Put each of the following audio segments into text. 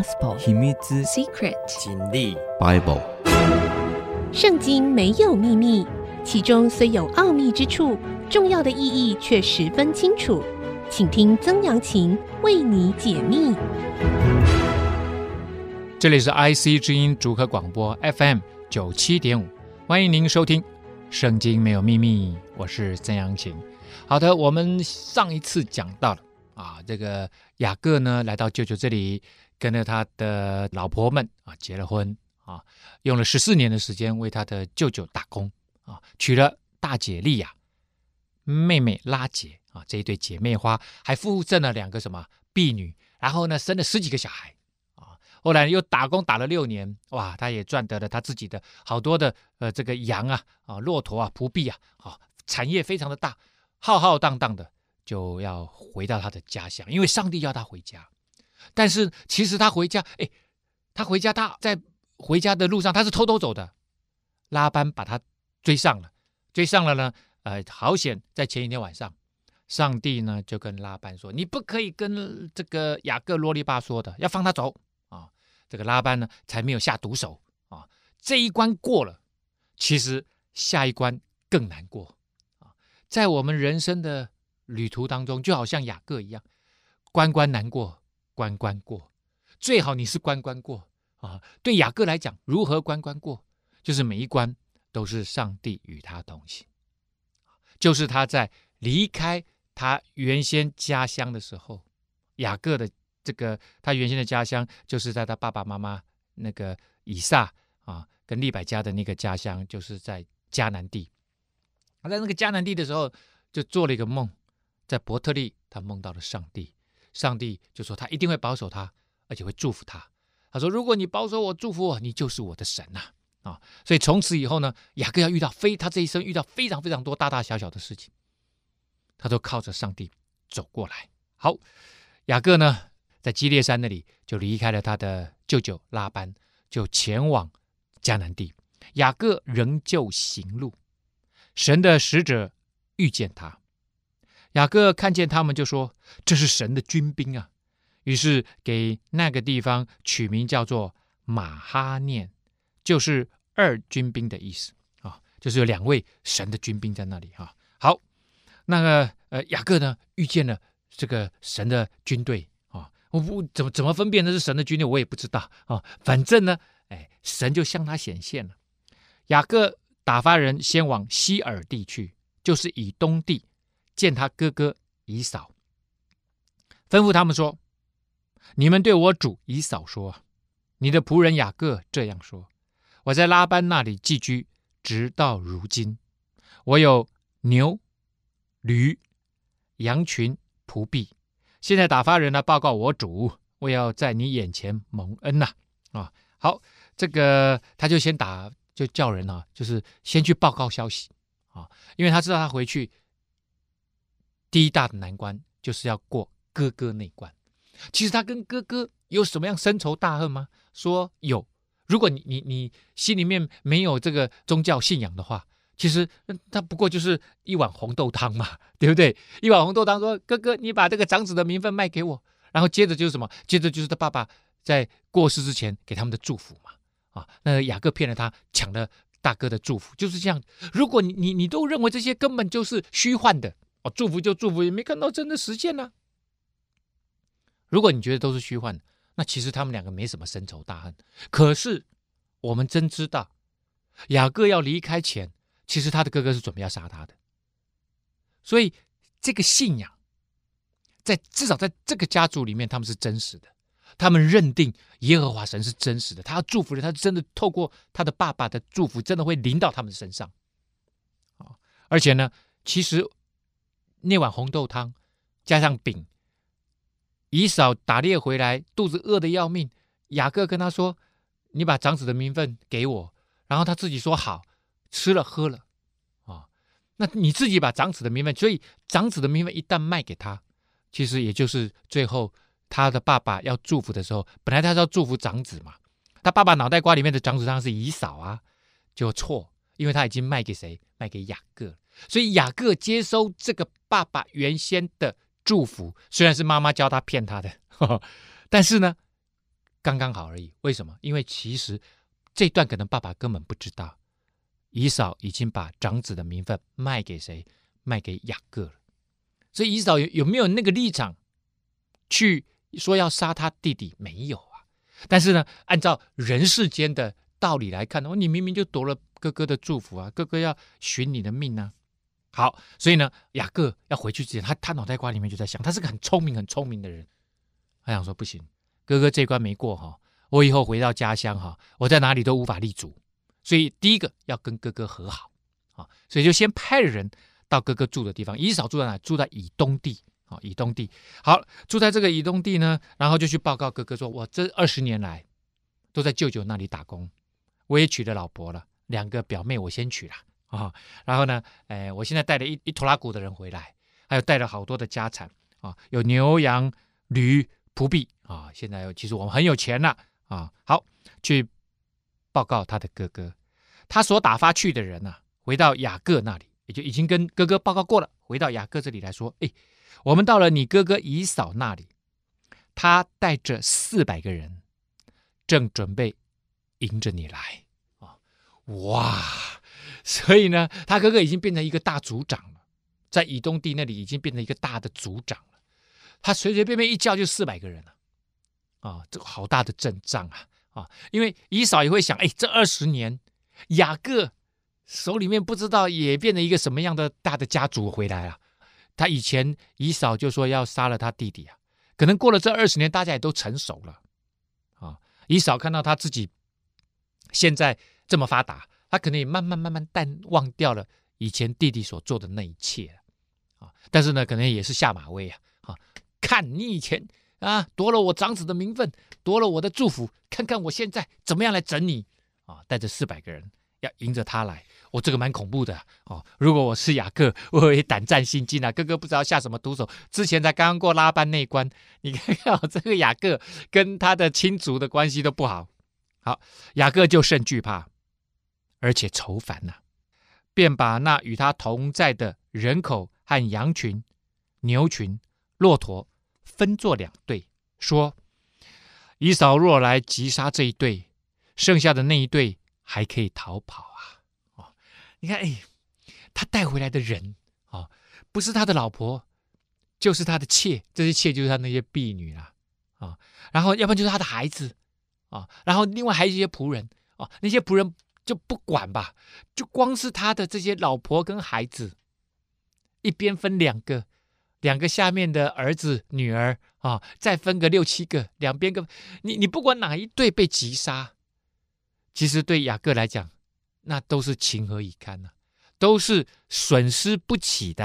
Gospel 秘密 Secret 真理 Bible 圣经没有秘密，其中虽有奥秘之处，重要的意义却十分清楚。请听曾阳晴为你解密。这里是 IC 之音主客广播 FM 九七点五，欢迎您收听《圣经没有秘密》，我是曾阳晴。好的，我们上一次讲到了。啊，这个雅各呢，来到舅舅这里，跟着他的老婆们啊结了婚啊，用了十四年的时间为他的舅舅打工啊，娶了大姐利亚、妹妹拉结啊这一对姐妹花，还附赠了两个什么婢女，然后呢生了十几个小孩啊。后来又打工打了六年，哇，他也赚得了他自己的好多的呃这个羊啊啊骆驼啊仆婢啊啊，产业非常的大，浩浩荡荡的。就要回到他的家乡，因为上帝要他回家。但是其实他回家，哎，他回家，他在回家的路上，他是偷偷走的。拉班把他追上了，追上了呢。呃，好险，在前一天晚上，上帝呢就跟拉班说：“你不可以跟这个雅各啰里吧嗦的，要放他走啊。”这个拉班呢才没有下毒手啊。这一关过了，其实下一关更难过啊。在我们人生的旅途当中，就好像雅各一样，关关难过关关过，最好你是关关过啊。对雅各来讲，如何关关过，就是每一关都是上帝与他同行，就是他在离开他原先家乡的时候，雅各的这个他原先的家乡，就是在他爸爸妈妈那个以撒啊跟利百加的那个家乡，就是在迦南地。他在那个迦南地的时候，就做了一个梦。在伯特利，他梦到了上帝，上帝就说他一定会保守他，而且会祝福他。他说：“如果你保守我、祝福我，你就是我的神呐！”啊，所以从此以后呢，雅各要遇到非他这一生遇到非常非常多大大小小的事情，他都靠着上帝走过来。好，雅各呢，在基列山那里就离开了他的舅舅拉班，就前往迦南地。雅各仍旧行路，神的使者遇见他。雅各看见他们，就说：“这是神的军兵啊！”于是给那个地方取名叫做马哈念，就是二军兵的意思啊，就是有两位神的军兵在那里哈。好，那个呃，雅各呢遇见了这个神的军队啊，我不怎么怎么分辨那是神的军队，我也不知道啊。反正呢，哎，神就向他显现了。雅各打发人先往西尔地去，就是以东地。见他哥哥以扫，吩咐他们说：“你们对我主以扫说，你的仆人雅各这样说：我在拉班那里寄居，直到如今。我有牛、驴、羊群、仆婢。现在打发人来报告我主，我要在你眼前蒙恩呐！啊，好，这个他就先打，就叫人啊，就是先去报告消息啊，因为他知道他回去。”第一大的难关就是要过哥哥那关。其实他跟哥哥有什么样深仇大恨吗？说有。如果你你你心里面没有这个宗教信仰的话，其实他不过就是一碗红豆汤嘛，对不对？一碗红豆汤说，哥哥，你把这个长子的名分卖给我，然后接着就是什么？接着就是他爸爸在过世之前给他们的祝福嘛。啊，那雅各骗了他，抢了大哥的祝福，就是这样。如果你你你都认为这些根本就是虚幻的。哦，祝福就祝福，也没看到真的实现呢、如果你觉得都是虚幻，那其实他们两个没什么深仇大恨。可是我们真知道，雅各要离开前，其实他的哥哥是准备要杀他的。所以这个信仰，在至少在这个家族里面，他们是真实的。他们认定耶和华神是真实的，他要祝福的，他真的透过他的爸爸的祝福，真的会临到他们身上。啊而且呢，其实。那碗红豆汤加上饼，以扫打猎回来，肚子饿得要命。雅各跟他说：“你把长子的名分给我。”然后他自己说：“好，吃了喝了。”啊，那你自己把长子的名分，所以长子的名分一旦卖给他，其实也就是最后他的爸爸要祝福的时候，本来他是要祝福长子嘛，他爸爸脑袋瓜里面的长子当是以扫啊，就错，因为他已经卖给谁？卖给雅各。所以雅各接收这个爸爸原先的祝福，虽然是妈妈教他骗他的，呵呵，但是呢，刚刚好而已。为什么？因为其实这段可能爸爸根本不知道，以嫂已经把长子的名分卖给谁？卖给雅各了。所以以嫂有有没有那个立场去说要杀他弟弟？没有啊。但是呢，按照人世间的道理来看，哦，你明明就夺了哥哥的祝福啊，哥哥要寻你的命啊。好，所以呢，雅各要回去之前，他他脑袋瓜里面就在想，他是个很聪明、很聪明的人。他想说，不行，哥哥这关没过哈，我以后回到家乡哈，我在哪里都无法立足。所以第一个要跟哥哥和好啊，所以就先派人到哥哥住的地方。以扫住在哪？住在以东地啊，以东地。好，住在这个以东地呢，然后就去报告哥哥说，我这二十年来都在舅舅那里打工，我也娶了老婆了，两个表妹我先娶了。啊、然后呢，哎，我现在带了一一拖拉库的人回来，还有带了好多的家产啊、有牛羊驴仆婢啊。现在其实我们很有钱了啊。好，去报告他的哥哥，他所打发去的人呢、啊，回到雅各那里，也就已经跟哥哥报告过了。回到雅各这里来说，哎，我们到了你哥哥以嫂那里，他带着四百个人，正准备迎着你来、哇！所以呢，他哥哥已经变成一个大族长了，在以东地那里已经变成一个大的族长了。他随随便便一叫就四百个人了，啊，这个好大的阵仗啊！啊，因为以扫也会想，哎，这二十年雅各手里面不知道也变成一个什么样的大的家族回来了。他以前以扫就说要杀了他弟弟啊，可能过了这二十年，大家也都成熟了。啊，以扫看到他自己现在这么发达。他可能也慢慢慢慢淡忘掉了以前弟弟所做的那一切啊，但是呢，可能也是下马威啊，啊，看你以前啊夺了我长子的名分，夺了我的祝福，看看我现在怎么样来整你啊！带着四百个人要迎着他来，我、这个蛮恐怖的哦。如果我是雅各，我也胆战心惊啊。哥哥不知道下什么毒手，之前才刚刚过拉班那关，你看看这个雅各跟他的亲族的关系都不好，好，雅各就甚惧怕。而且愁烦呐、便把那与他同在的人口和羊群、牛群、骆驼分作两队，说：“以扫若来击杀这一队，剩下的那一队还可以逃跑啊！”哦，你看，哎，他带回来的人啊、哦，不是他的老婆，就是他的妾，这些妾就是他那些婢女啊，啊、然后要不然就是他的孩子啊、然后另外还有一些仆人啊、那些仆人。就不管吧，就光是他的这些老婆跟孩子，一边分两个，两个下面的儿子女儿啊，再分个六七个，两边个，你你不管哪一对被击杀，其实对雅各来讲，那都是情何以堪呢、都是损失不起的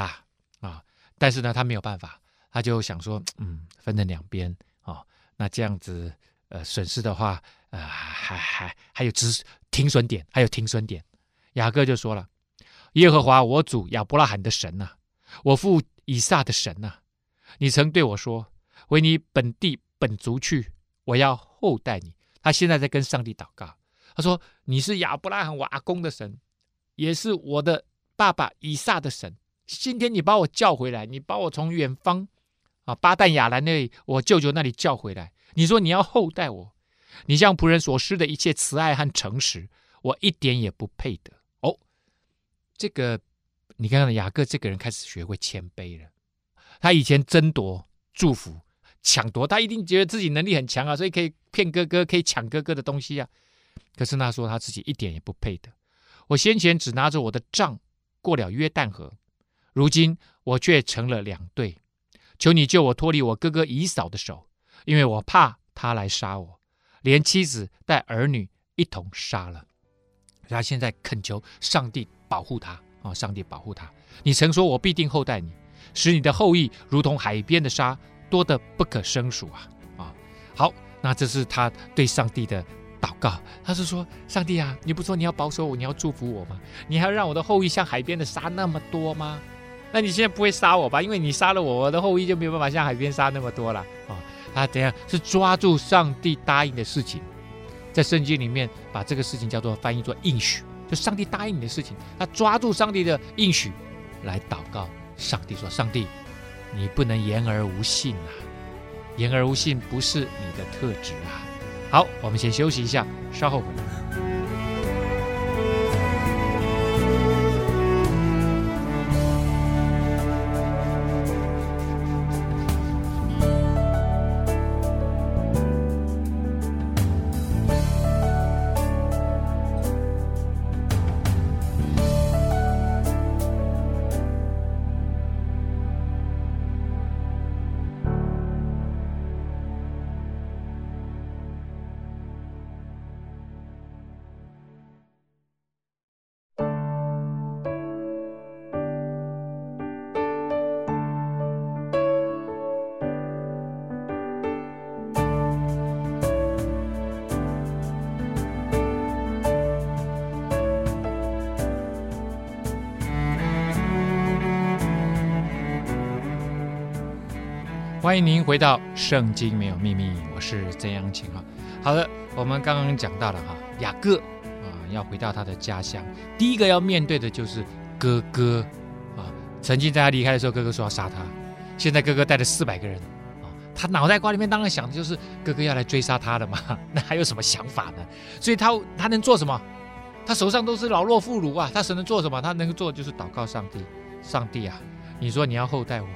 啊！但是呢，他没有办法，他就想说，嗯，分成两边啊，那这样子，呃，损失的话。啊，还还还有止停损点，还有停损点。雅各就说了：“耶和华我主亚伯拉罕的神呐、我父以撒的神呐、你曾对我说，回你本地本族去，我要厚待你。”他现在在跟上帝祷告，他说：“你是亚伯拉罕我阿公的神，也是我的爸爸以撒的神。今天你把我叫回来，你把我从远方啊巴旦亚兰那里我舅舅那里叫回来，你说你要厚待我。”你向仆人所施的一切慈爱和诚实，我一点也不配得。哦，这个你看看雅各这个人开始学会谦卑了。他以前争夺祝福、抢夺，他一定觉得自己能力很强啊，所以可以骗哥哥，可以抢哥哥的东西啊。可是他说他自己一点也不配得。我先前只拿着我的杖过了约旦河，如今我却成了两队。求你救我脱离我哥哥以扫的手，因为我怕他来杀我。连妻子带儿女一同杀了，他现在恳求上帝保护他啊！上帝保护他。你曾说我必定厚待你，使你的后裔如同海边的沙，多得不可胜数啊！啊，好，那这是他对上帝的祷告。他是说：上帝啊，你不说你要保守我，你要祝福我吗？你还要让我的后裔像海边的沙那么多吗？那你现在不会杀我吧？因为你杀了我，我的后裔就没有办法像海边沙那么多了啊！他怎样是抓住上帝答应的事情，在圣经里面把这个事情叫做翻译做应许，就上帝答应你的事情，他抓住上帝的应许来祷告。上帝说：“上帝，你不能言而无信啊！言而无信不是你的特质啊！好，我们先休息一下，稍后回来。欢迎您回到《圣经没有秘密》，我是曾阳晴啊。好的，我们刚刚讲到了哈，雅各啊要回到他的家乡，第一个要面对的就是哥哥啊。曾经在他离开的时候，哥哥说要杀他，现在哥哥带着四百个人啊，他脑袋瓜里面当然想的就是哥哥要来追杀他了嘛，那还有什么想法呢？所以他他能做什么？他手上都是老弱妇孺啊，他只能做什么？他能够做的就是祷告上帝，上帝啊，你说你要厚待我。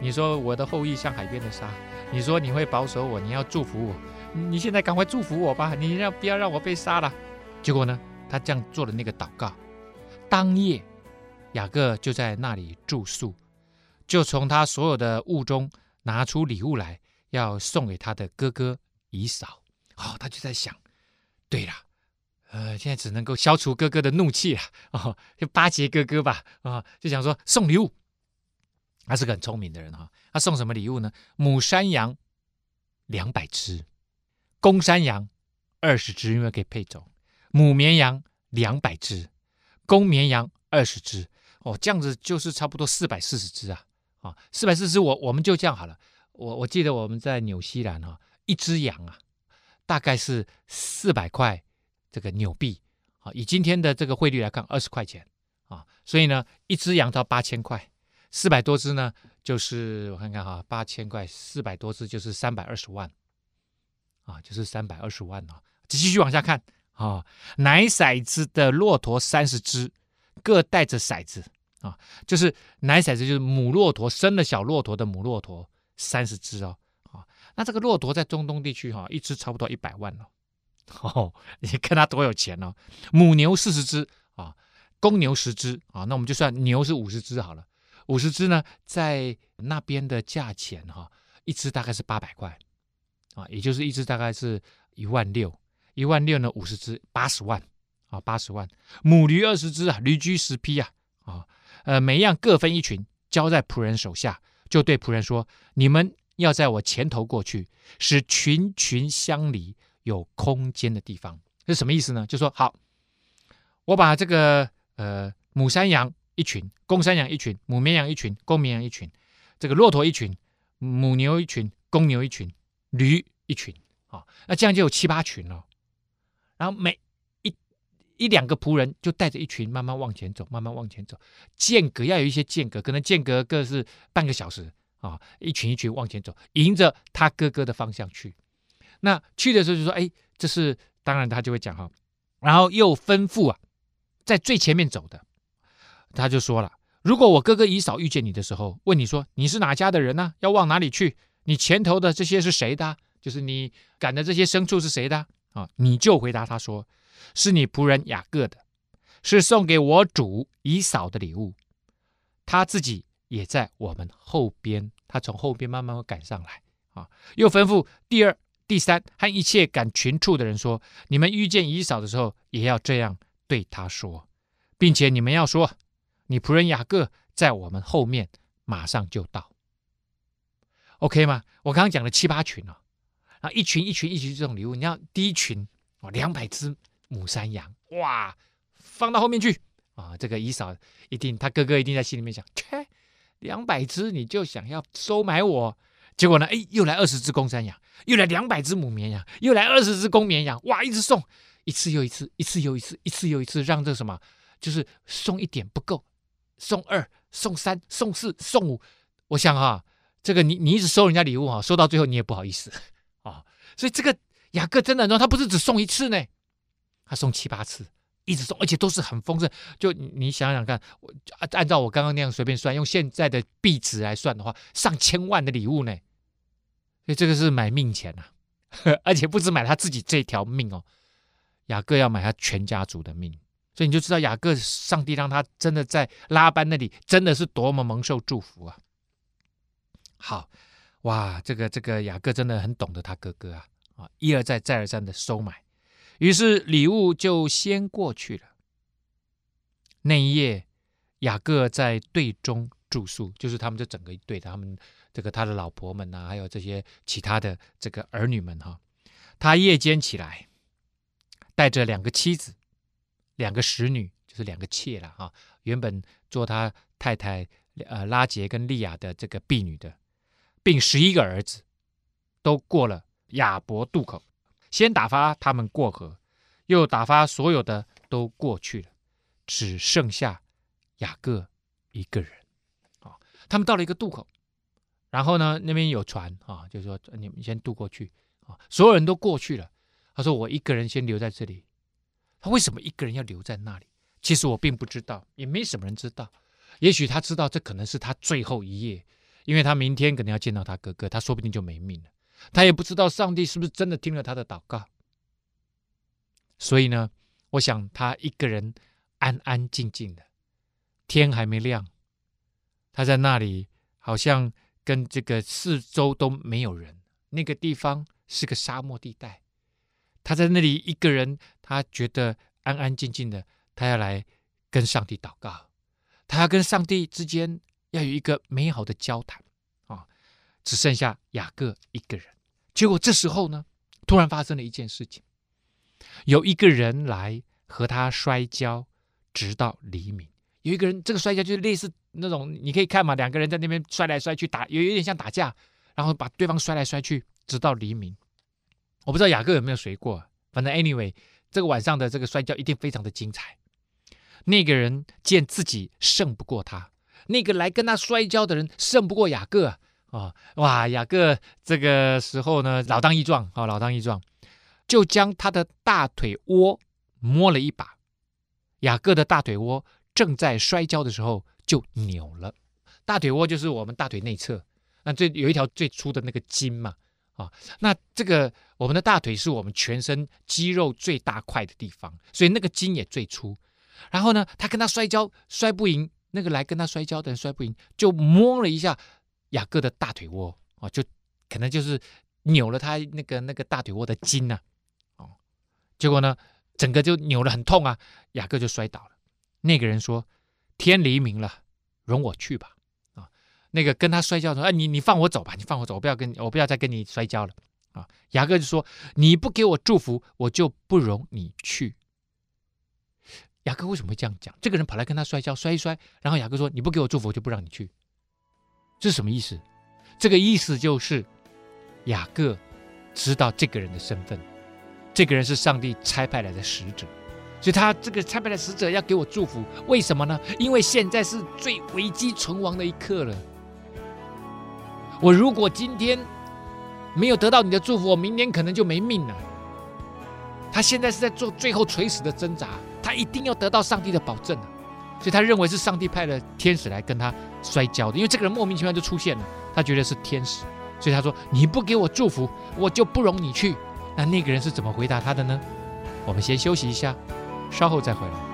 你说我的后裔像海边的沙，你说你会保守我，你要祝福我，你现在赶快祝福我吧，你要不要让我被杀了？结果呢，他这样做了那个祷告，当夜雅各就在那里住宿，就从他所有的物中拿出礼物来，要送给他的哥哥以扫。哦，他就在想，对了，呃，现在只能够消除哥哥的怒气了，哦，就巴结哥哥吧，啊、就想说送礼物。他是个很聪明的人哈，他送什么礼物呢？母山羊两百只，公山羊二十只，因为可以配种；母绵羊两百只，公绵羊二十只。哦，这样子就是差不多四百四十只啊！啊，四百四十只，我我们就这样好了。我我记得我们在纽西兰哈，一只羊啊，大概是四百块这个纽币啊，以今天的这个汇率来看，二十块钱啊，所以呢，一只羊到八千块。四百多只呢，就是我看看哈，八千块，四百多只就是三百二十万，啊，就是三百二十万啊。继续往下看啊，奶骰子的骆驼三十只，各带着骰子啊，就是奶骰子就是母骆驼生了小骆驼的母骆驼三十只哦，啊，那这个骆驼在中东地区哈，一只差不多一百万哦，哦，你看它多有钱哦，母牛四十只啊，公牛十只啊，那我们就算牛是五十只好了。五十只呢，在那边的价钱哈，一只大概是八百块，啊，也就是一只大概是一万六，一万六呢，五十只八十万，啊，八十万。母驴二十只啊，驴驹十匹啊，啊，呃，每样各分一群，交在仆人手下，就对仆人说：“你们要在我前头过去，使群群相离，有空间的地方。”这是什么意思呢？就说好，我把这个呃母山羊。一群公山羊一群，母绵羊一群，公绵羊一群，这个骆驼一群，母牛一群，公牛一群，驴一群，啊、那这样就有七八群了。然后每一一两个仆人就带着一群慢慢往前走，慢慢往前走，间隔要有一些间隔，可能间隔个是半个小时啊、一群一群往前走，迎着他哥哥的方向去。那去的时候就说：“哎，这是当然，他就会讲哈。”然后又吩咐啊，在最前面走的。他就说了：“如果我哥哥以扫遇见你的时候，问你说你是哪家的人呢？要往哪里去？你前头的这些是谁的？就是你赶的这些牲畜是谁的？啊，你就回答他说：是你仆人雅各的，是送给我主以扫的礼物。他自己也在我们后边，他从后边慢慢会赶上来。啊，又吩咐第二、第三和一切赶群畜的人说：你们遇见以扫的时候，也要这样对他说，并且你们要说。”你仆人雅各在我们后面，马上就到，OK 吗？我刚刚讲了七八群哦，然后一群一群一群这种礼物，你要第一群哦，两百只母山羊，哇，放到后面去啊！这个姨嫂一定，他哥哥一定在心里面想：切，两百只你就想要收买我？结果呢？哎，又来二十只公山羊，又来两百只母绵羊，又来二十只公绵羊，哇，一直送，一次又一次，一次又一次，一次又一次，让这什么，就是送一点不够。送二、送三、送四、送五，我想哈，这个你你一直收人家礼物哈，收到最后你也不好意思 啊，所以这个雅各真的，他不是只送一次呢，他送七八次，一直送，而且都是很丰盛。就你想想看，我按照我刚刚那样随便算，用现在的币值来算的话，上千万的礼物呢。所以这个是买命钱呐、啊，而且不止买他自己这条命哦，雅各要买他全家族的命。所以你就知道雅各，上帝让他真的在拉班那里真的是多么蒙受祝福啊！好哇，这个这个雅各真的很懂得他哥哥啊啊，一而再再而三的收买，于是礼物就先过去了。那一夜，雅各在队中住宿，就是他们这整个一队，他们这个他的老婆们呐，还有这些其他的这个儿女们哈，他夜间起来，带着两个妻子。两个使女就是两个妾了啊，原本做他太太呃拉杰跟利亚的这个婢女的，并十一个儿子，都过了雅伯渡口，先打发他们过河，又打发所有的都过去了，只剩下雅各一个人啊。他们到了一个渡口，然后呢，那边有船啊，就说你们先渡过去啊，所有人都过去了，他说我一个人先留在这里。他为什么一个人要留在那里？其实我并不知道，也没什么人知道。也许他知道这可能是他最后一夜，因为他明天可能要见到他哥哥，他说不定就没命了。他也不知道上帝是不是真的听了他的祷告。所以呢，我想他一个人安安静静的，天还没亮，他在那里好像跟这个四周都没有人，那个地方是个沙漠地带。他在那里一个人，他觉得安安静静的，他要来跟上帝祷告，他要跟上帝之间要有一个美好的交谈啊！只剩下雅各一个人。结果这时候呢，突然发生了一件事情，有一个人来和他摔跤，直到黎明。有一个人，这个摔跤就是类似那种，你可以看嘛，两个人在那边摔来摔去打，有有点像打架，然后把对方摔来摔去，直到黎明。我不知道雅各有没有睡过，反正 anyway，这个晚上的这个摔跤一定非常的精彩。那个人见自己胜不过他，那个来跟他摔跤的人胜不过雅各啊、哦！哇，雅各这个时候呢，老当益壮啊，老当益壮，就将他的大腿窝摸了一把。雅各的大腿窝正在摔跤的时候就扭了，大腿窝就是我们大腿内侧，那这有一条最粗的那个筋嘛。啊、那这个我们的大腿是我们全身肌肉最大块的地方，所以那个筋也最粗。然后呢，他跟他摔跤摔不赢，那个来跟他摔跤的人摔不赢，就摸了一下雅各的大腿窝啊、就可能就是扭了他那个那个大腿窝的筋呐、哦，结果呢，整个就扭得很痛啊，雅各就摔倒了。那个人说：“天黎明了，容我去吧。”那个跟他摔跤说：“哎，你你放我走吧，你放我走，我不要跟你我不要再跟你摔跤了。”啊，雅各就说：“你不给我祝福，我就不容你去。”雅各为什么会这样讲？这个人跑来跟他摔跤，摔一摔，然后雅各说：“你不给我祝福，我就不让你去。”这是什么意思？这个意思就是雅各知道这个人的身份，这个人是上帝差派来的使者，所以他这个差派来的使者要给我祝福，为什么呢？因为现在是最危机存亡的一刻了。我如果今天没有得到你的祝福，我明年可能就没命了。他现在是在做最后垂死的挣扎，他一定要得到上帝的保证，所以他认为是上帝派了天使来跟他摔跤的，因为这个人莫名其妙就出现了，他觉得是天使，所以他说：“你不给我祝福，我就不容你去。”那那个人是怎么回答他的呢？我们先休息一下，稍后再回来。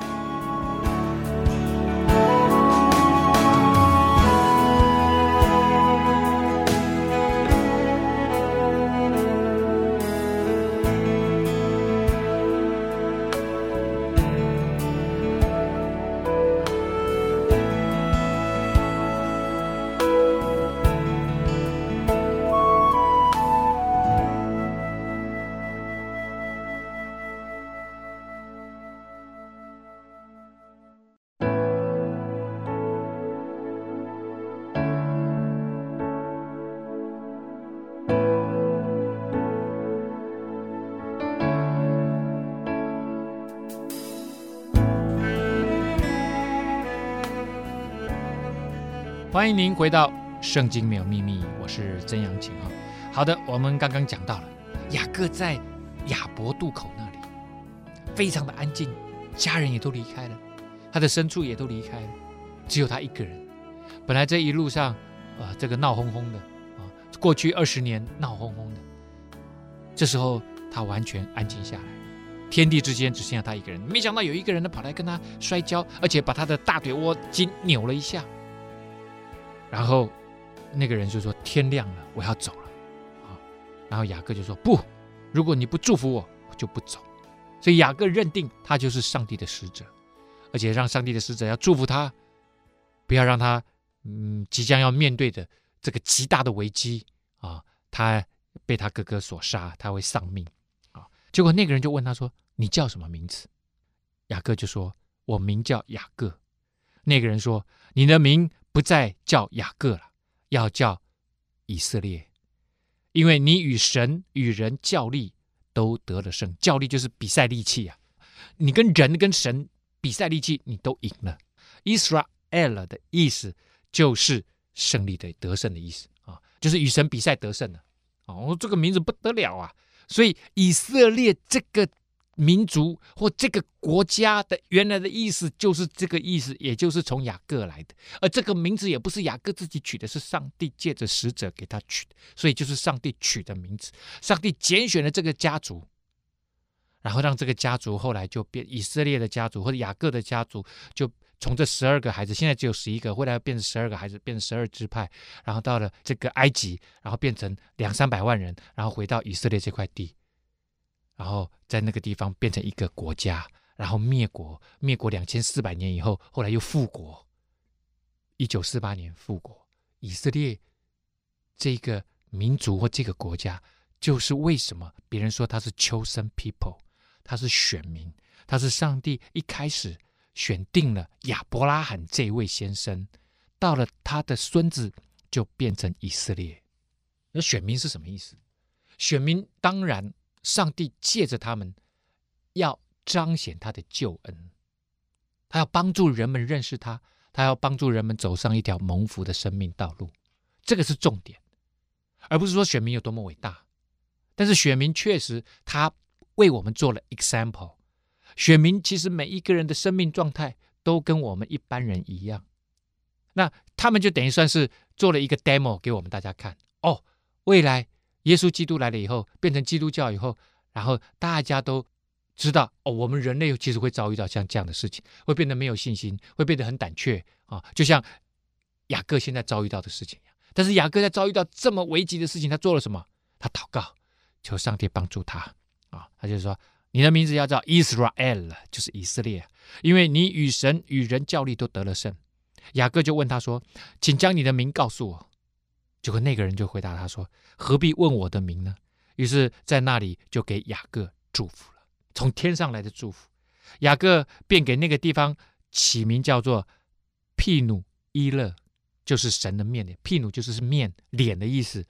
欢迎您回到《圣经》，没有秘密，我是曾阳晴哈。好的，我们刚刚讲到了雅各在雅博渡口那里，非常的安静，家人也都离开了，他的牲畜也都离开了，只有他一个人。本来这一路上，啊，这个闹哄哄的啊，过去二十年闹哄哄的，这时候他完全安静下来，天地之间只剩下他一个人。没想到有一个人呢跑来跟他摔跤，而且把他的大腿窝筋扭了一下。然后那个人就说：“天亮了，我要走了。”啊，然后雅各就说：“不，如果你不祝福我，我就不走。”所以雅各认定他就是上帝的使者，而且让上帝的使者要祝福他，不要让他。嗯，即将要面对的这个极大的危机啊，他被他哥哥所杀，他会丧命啊。结果那个人就问他说：“你叫什么名字？”雅各就说：“我名叫雅各。”那个人说：“你的名不再叫雅各了，要叫以色列，因为你与神与人较力都得了胜。较力就是比赛力气啊，你跟人跟神比赛力气，你都赢了。Israel 的意思。”就是胜利的得胜的意思啊，就是与神比赛得胜的哦，这个名字不得了啊！所以以色列这个民族或这个国家的原来的意思就是这个意思，也就是从雅各来的。而这个名字也不是雅各自己取的，是上帝借着使者给他取的，所以就是上帝取的名字。上帝拣选了这个家族，然后让这个家族后来就变以色列的家族或者雅各的家族就。从这十二个孩子，现在只有十一个，后来变成十二个孩子，变成十二支派，然后到了这个埃及，然后变成两三百万人，然后回到以色列这块地，然后在那个地方变成一个国家，然后灭国，灭国两千四百年以后，后来又复国，一九四八年复国，以色列这个民族或这个国家，就是为什么别人说他是 chosen people，他是选民，他是上帝一开始。选定了亚伯拉罕这位先生，到了他的孙子就变成以色列。那选民是什么意思？选民当然，上帝借着他们要彰显他的救恩，他要帮助人们认识他，他要帮助人们走上一条蒙福的生命道路。这个是重点，而不是说选民有多么伟大。但是选民确实，他为我们做了 example。选民其实每一个人的生命状态都跟我们一般人一样，那他们就等于算是做了一个 demo 给我们大家看哦。未来耶稣基督来了以后，变成基督教以后，然后大家都知道哦，我们人类其实会遭遇到像这样的事情，会变得没有信心，会变得很胆怯啊，就像雅各现在遭遇到的事情一样。但是雅各在遭遇到这么危急的事情，他做了什么？他祷告，求上帝帮助他啊，他就说。你的名字要叫 Israel，就是以色列，因为你与神与人较力都得了胜。雅各就问他说：“请将你的名告诉我。”结果那个人就回答他说：“何必问我的名呢？”于是，在那里就给雅各祝福了，从天上来的祝福。雅各便给那个地方起名叫做毗努伊勒，就是神的面脸。毗努就是面脸的意思。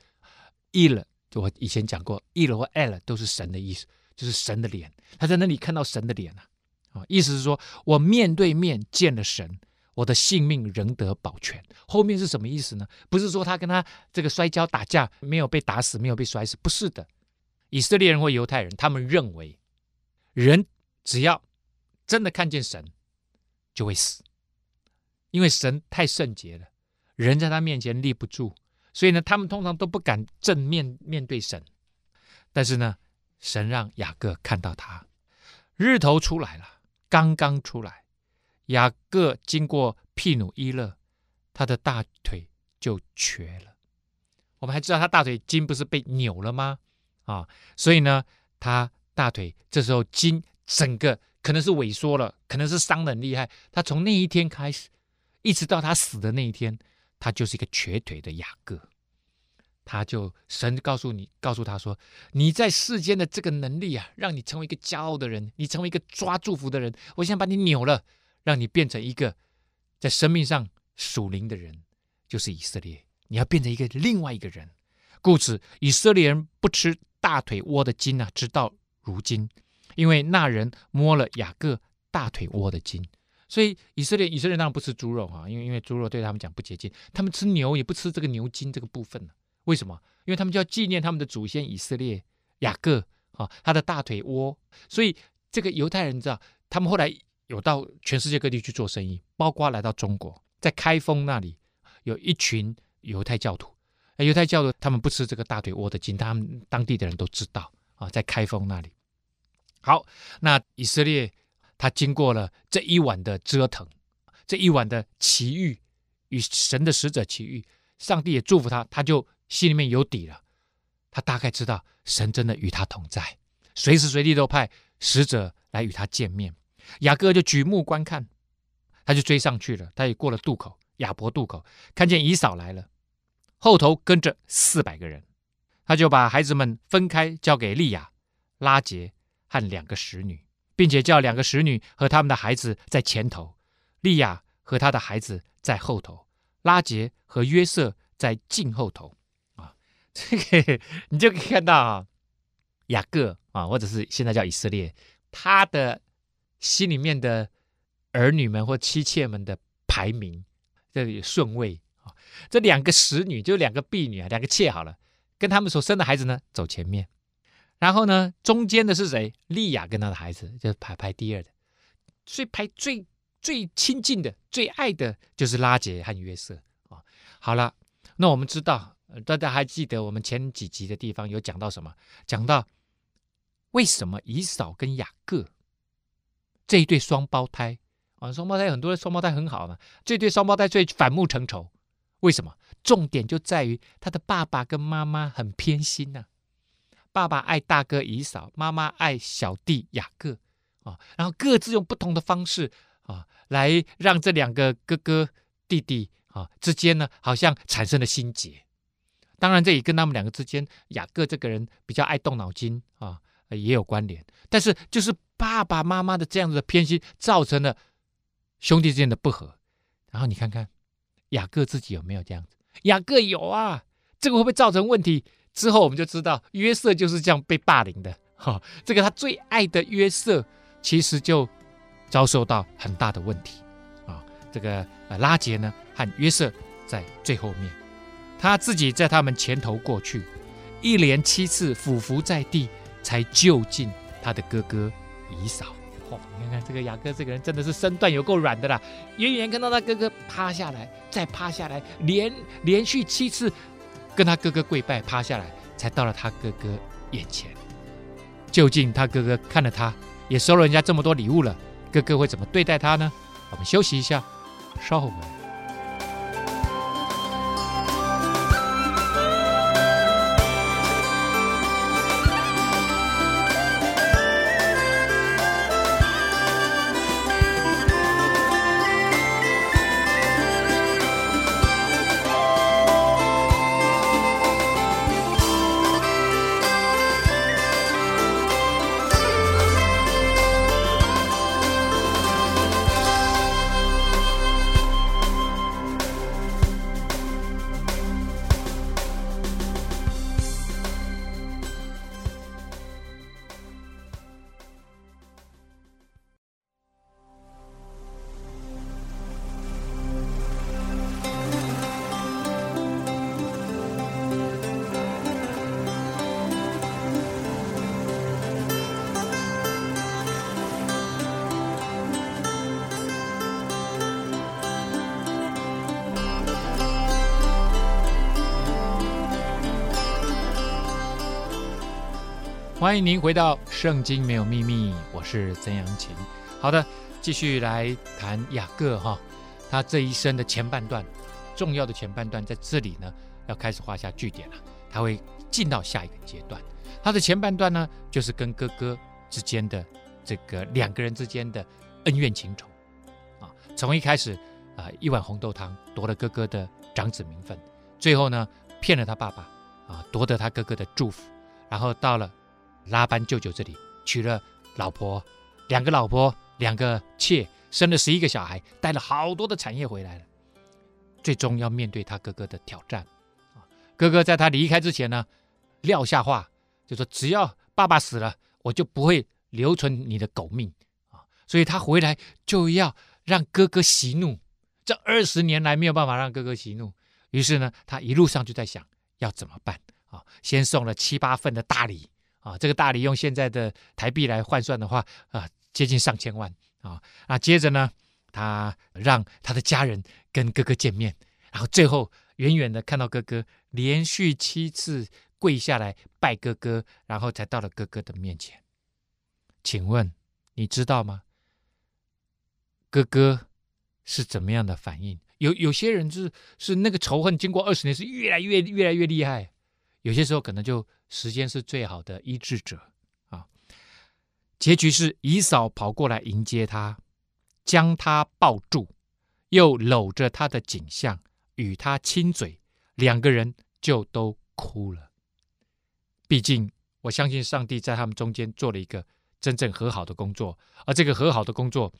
伊勒，我以前讲过，伊勒或 L 都是神的意思。就是神的脸，他在那里看到神的脸啊，啊，意思是说我面对面见了神，我的性命仍得保全。后面是什么意思呢？不是说他跟他这个摔跤打架没有被打死，没有被摔死，不是的。以色列人或犹太人，他们认为人只要真的看见神，就会死，因为神太圣洁了，人在他面前立不住，所以呢，他们通常都不敢正面面对神。但是呢，神让雅各看到他，日头出来了，刚刚出来，雅各经过庇努伊勒，他的大腿就瘸了。我们还知道他大腿筋不是被扭了吗？啊，所以呢，他大腿这时候筋整个可能是萎缩了，可能是伤得很厉害。他从那一天开始，一直到他死的那一天，他就是一个瘸腿的雅各。他就神告诉你，告诉他说：“你在世间的这个能力啊，让你成为一个骄傲的人，你成为一个抓祝福的人。我想把你扭了，让你变成一个在生命上属灵的人，就是以色列。你要变成一个另外一个人。故此，以色列人不吃大腿窝的筋啊，直到如今，因为那人摸了雅各大腿窝的筋。所以以色列以色列人当然不吃猪肉啊，因为因为猪肉对他们讲不洁净。他们吃牛也不吃这个牛筋这个部分呢。”为什么？因为他们就要纪念他们的祖先以色列雅各啊，他的大腿窝。所以这个犹太人知道，他们后来有到全世界各地去做生意，包括来到中国，在开封那里有一群犹太教徒。犹太教徒他们不吃这个大腿窝的筋，他们当地的人都知道啊，在开封那里。好，那以色列他经过了这一晚的折腾，这一晚的奇遇，与神的使者奇遇，上帝也祝福他，他就心里面有底了。他大概知道神真的与他同在，随时随地都派使者来与他见面。雅各就举目观看，他就追上去了。他也过了渡口，雅博渡口，看见以扫来了，后头跟着四百个人，他就把孩子们分开，交给利亚、拉杰和两个使女，并且叫两个使女和他们的孩子在前头，利亚和他的孩子在后头，拉杰和约瑟在近后头。啊这个你就可以看到啊，雅各啊，或者是现在叫以色列，他的心里面的儿女们或妻妾们的排名，这里顺位啊，这两个使女就两个婢女啊，两个妾好了，跟他们所生的孩子呢走前面，然后呢中间的是谁？利亚跟她的孩子就排排第二的，所以排最最亲近的、最爱的就是拉杰和约瑟啊。好了，那我们知道。大家还记得我们前几集的地方有讲到什么？讲到为什么以扫跟雅各这一对双胞胎啊，双胞胎很多的双胞胎很好嘛，这对双胞胎最反目成仇。为什么？重点就在于他的爸爸跟妈妈很偏心呐、爸爸爱大哥以扫，妈妈爱小弟雅各啊，然后各自用不同的方式啊，来让这两个哥哥弟弟啊之间呢，好像产生了心结。当然，这也跟他们两个之间，雅各这个人比较爱动脑筋啊，也有关联。但是，就是爸爸妈妈的这样子的偏心，造成了兄弟之间的不和。然后你看看雅各自己有没有这样子？雅各有啊，这个会不会造成问题？之后我们就知道，约瑟就是这样被霸凌的。哈、这个他最爱的约瑟，其实就遭受到很大的问题啊、这个呃拉杰呢，和约瑟在最后面。他自己在他们前头过去，一连七次俯伏在地，才就近他的哥哥以扫。哦，你看看这个雅哥这个人真的是身段有够软的啦！远远看到他哥哥趴下来，再趴下来，连连续七次跟他哥哥跪拜，趴下来，才到了他哥哥眼前。究竟他哥哥看了他，也收了人家这么多礼物了，哥哥会怎么对待他呢？我们休息一下，稍后。欢迎您回到《圣经没有秘密》，我是曾阳晴。好的，继续来谈雅各哈，他这一生的前半段，重要的前半段在这里呢，要开始画下句点了。他会进到下一个阶段。他的前半段呢，就是跟哥哥之间的这个两个人之间的恩怨情仇啊。从一开始啊，一碗红豆汤夺了哥哥的长子名分，最后呢，骗了他爸爸啊，夺得他哥哥的祝福，然后到了。拉班舅舅这里娶了老婆，两个老婆，两个妾，生了十一个小孩，带了好多的产业回来了。最终要面对他哥哥的挑战。哥哥在他离开之前呢，撂下话，就说只要爸爸死了，我就不会留存你的狗命啊。所以他回来就要让哥哥息怒。这二十年来没有办法让哥哥息怒，于是呢，他一路上就在想要怎么办啊？先送了七八份的大礼。啊，这个大礼用现在的台币来换算的话啊，接近上千万啊。那接着呢，他让他的家人跟哥哥见面，然后最后远远的看到哥哥连续七次跪下来拜哥哥，然后才到了哥哥的面前。请问你知道吗？哥哥是怎么样的反应？有有些人就是是那个仇恨，经过二十年是越来越越来越厉害。有些时候可能就时间是最好的医治者啊。结局是姨嫂跑过来迎接他，将他抱住，又搂着他的颈项，与他亲嘴，两个人就都哭了。毕竟我相信上帝在他们中间做了一个真正和好的工作，而这个和好的工作，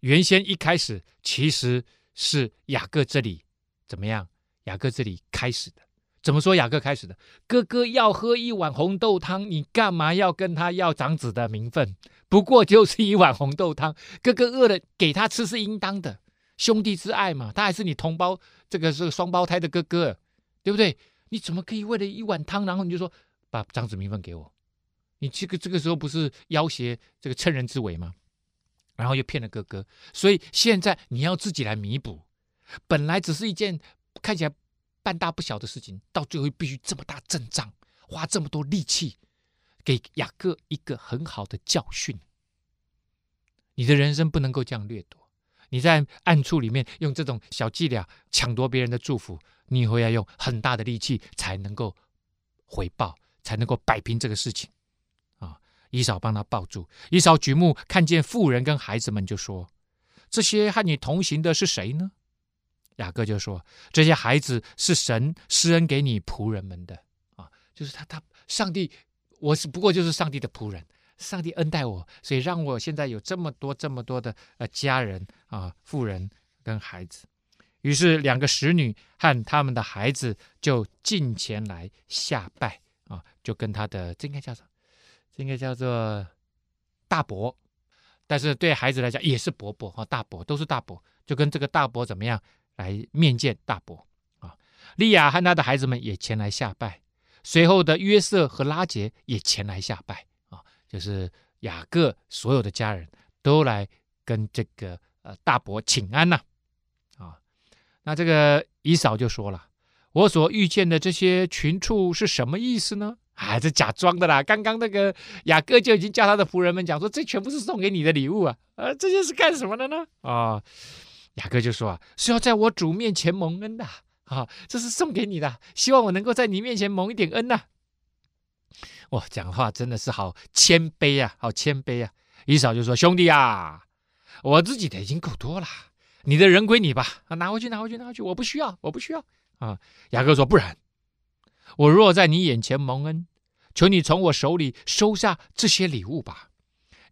原先一开始其实是雅各这里怎么样？雅各这里开始的。怎么说雅各开始的？哥哥要喝一碗红豆汤，你干嘛要跟他要长子的名分？不过就是一碗红豆汤，哥哥饿了给他吃是应当的，兄弟之爱嘛。他还是你同胞，这个是双胞胎的哥哥，对不对？你怎么可以为了一碗汤，然后你就说把长子名分给我？你这个这个时候不是要挟这个趁人之危吗？然后又骗了哥哥，所以现在你要自己来弥补。本来只是一件看起来。半大不小的事情，到最后必须这么大阵仗，花这么多力气，给雅各一个很好的教训。你的人生不能够这样掠夺。你在暗处里面用这种小伎俩抢夺别人的祝福，你以后要用很大的力气才能够回报，才能够摆平这个事情。啊！一扫帮他抱住，一扫举目看见妇人跟孩子们，就说：“这些和你同行的是谁呢？”雅各就说：“这些孩子是神施恩给你仆人们的啊，就是他他上帝，我是不过就是上帝的仆人，上帝恩待我，所以让我现在有这么多这么多的呃家人啊，妇人跟孩子。于是两个使女和他们的孩子就进前来下拜啊，就跟他的这应该叫什么这应该叫做大伯，但是对孩子来讲也是伯伯啊，大伯都是大伯，就跟这个大伯怎么样？”来面见大伯啊，利亚和他的孩子们也前来下拜，随后的约瑟和拉杰也前来下拜啊，就是雅各所有的家人都来跟这个呃大伯请安呐啊。那这个以嫂就说了：“我所遇见的这些群畜是什么意思呢？啊，这假装的啦！刚刚那个雅各就已经叫他的仆人们讲说，这全部是送给你的礼物啊！啊，这些是干什么的呢？啊。”雅各就说啊，是要在我主面前蒙恩的啊，这是送给你的，希望我能够在你面前蒙一点恩呐。哇，讲话真的是好谦卑啊，好谦卑啊。一嫂就说：“兄弟啊，我自己的已经够多了，你的人归你吧，啊，拿回去，拿回去，拿回去，我不需要，我不需要啊。”雅各说：“不然，我若在你眼前蒙恩，求你从我手里收下这些礼物吧，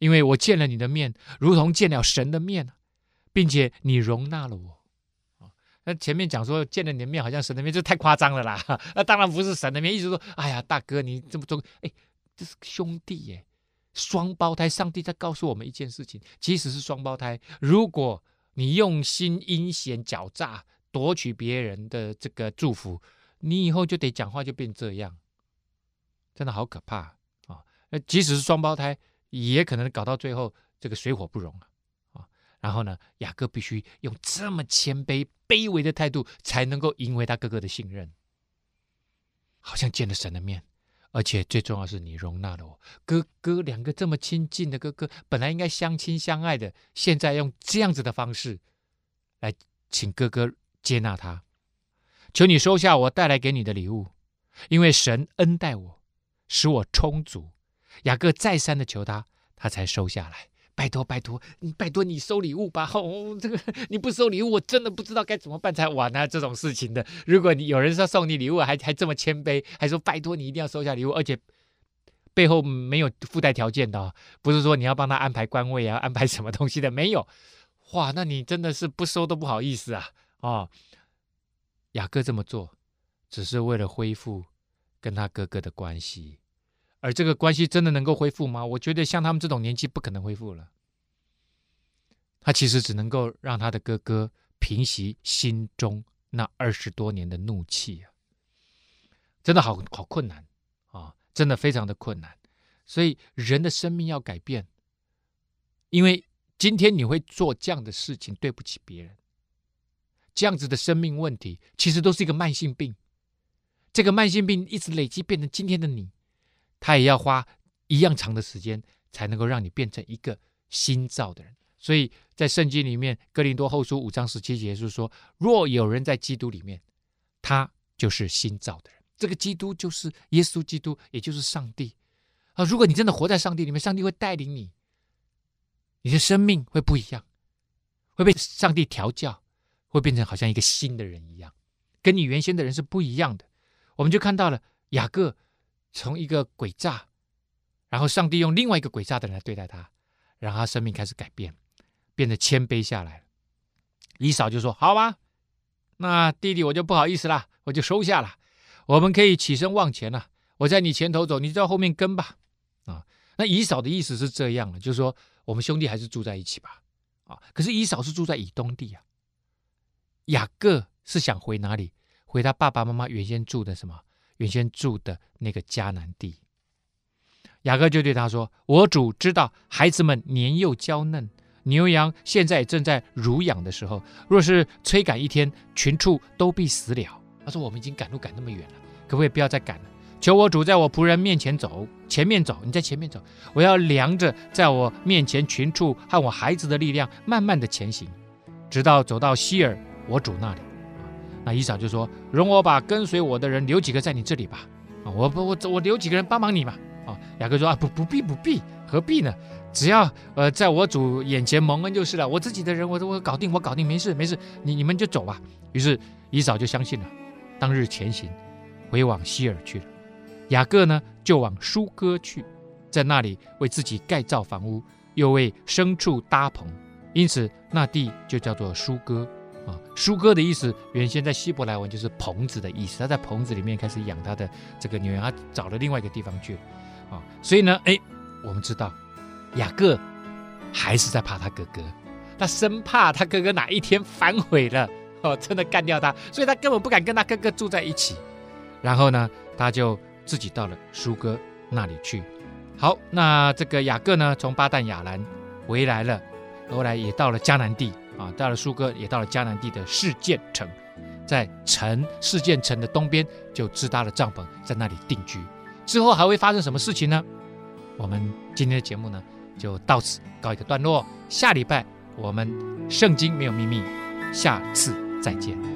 因为我见了你的面，如同见了神的面。”并且你容纳了我，啊那前面讲说见了你的面好像神的面，这太夸张了啦。那当然不是神的面，意思说，哎呀，大哥你这么做，哎，这是兄弟耶，双胞胎。上帝在告诉我们一件事情：即使是双胞胎，如果你用心阴险狡诈夺取别人的这个祝福，你以后就得讲话就变这样，真的好可怕啊！那即使是双胞胎，也可能搞到最后这个水火不容啊。然后呢，雅各必须用这么谦卑、卑微的态度，才能够赢回他哥哥的信任。好像见了神的面，而且最重要是你容纳了我哥哥。两个这么亲近的哥哥，本来应该相亲相爱的，现在用这样子的方式来请哥哥接纳他。求你收下我带来给你的礼物，因为神恩待我，使我充足。雅各再三的求他，他才收下来。拜托拜托，拜托你收礼物吧。哦，这个你不收礼物，我真的不知道该怎么办才完啊！这种事情的，如果你有人说送你礼物，还还这么谦卑，还说拜托你一定要收下礼物，而且背后没有附带条件的哦，不是说你要帮他安排官位啊，安排什么东西的，没有。哇，那你真的是不收都不好意思啊！哦，雅各这么做，只是为了恢复跟他哥哥的关系。而这个关系真的能够恢复吗？我觉得像他们这种年纪不可能恢复了。他其实只能够让他的哥哥平息心中那二十多年的怒气啊！真的好好困难啊！真的非常的困难。所以人的生命要改变，因为今天你会做这样的事情，对不起别人。这样子的生命问题，其实都是一个慢性病。这个慢性病一直累积，变成今天的你，他也要花一样长的时间，才能够让你变成一个新造的人。所以在圣经里面，《哥林多后书》五章十七节是说：“若有人在基督里面，他就是新造的人。”这个基督就是耶稣基督，也就是上帝啊！如果你真的活在上帝里面，上帝会带领你，你的生命会不一样，会被上帝调教，会变成好像一个新的人一样，跟你原先的人是不一样的。我们就看到了雅各从一个诡诈，然后上帝用另外一个诡诈的人来对待他，然后他生命开始改变，变得谦卑下来。以扫就说：“好吧，那弟弟我就不好意思了，我就收下了。”我们可以起身往前了，我在你前头走，你在后面跟吧。啊，那以扫的意思是这样的，就是说我们兄弟还是住在一起吧。啊，可是以扫是住在以东地啊，雅各是想回哪里？回他爸爸妈妈原先住的什么？原先住的那个迦南地。雅各就对他说：“我主知道孩子们年幼娇嫩，牛羊现在正在乳养的时候，若是催赶一天，群畜都必死了。”他说：“我们已经赶路赶那么远了，可不可以不要再赶了？求我主在我仆人面前走，前面走，你在前面走。我要量着在我面前群畜和我孩子的力量，慢慢的前行，直到走到希珥我主那里。那以扫就说：容我把跟随我的人留几个在你这里吧。啊，我不我我留几个人帮忙你嘛。啊，雅各说：啊，不不必不必，何必呢？只要呃在我主眼前蒙恩就是了。我自己的人我我搞定，我搞定，没事没事，你你们就走吧。于是以扫就相信了。”当日前行，回往西珥去了。雅各呢，就往疏割去，在那里为自己盖造房屋，又为牲畜搭棚，因此那地就叫做疏割啊。舒哥的意思，原先在希伯来文就是棚子的意思。他在棚子里面开始养他的这个牛羊，他找了另外一个地方去啊。所以呢，哎，我们知道雅各还是在怕他哥哥，他生怕他哥哥哪一天反悔了。哦，真的干掉他，所以他根本不敢跟他哥哥住在一起。然后呢，他就自己到了舒哥那里去。好，那这个雅各呢，从巴旦亚兰回来了，后来也到了迦南地啊，到了苏哥，也到了迦南地的示剑城，在城示剑城的东边就支搭了帐篷，在那里定居。之后还会发生什么事情呢？我们今天的节目呢，就到此告一个段落。下礼拜我们圣经没有秘密，下次。再见。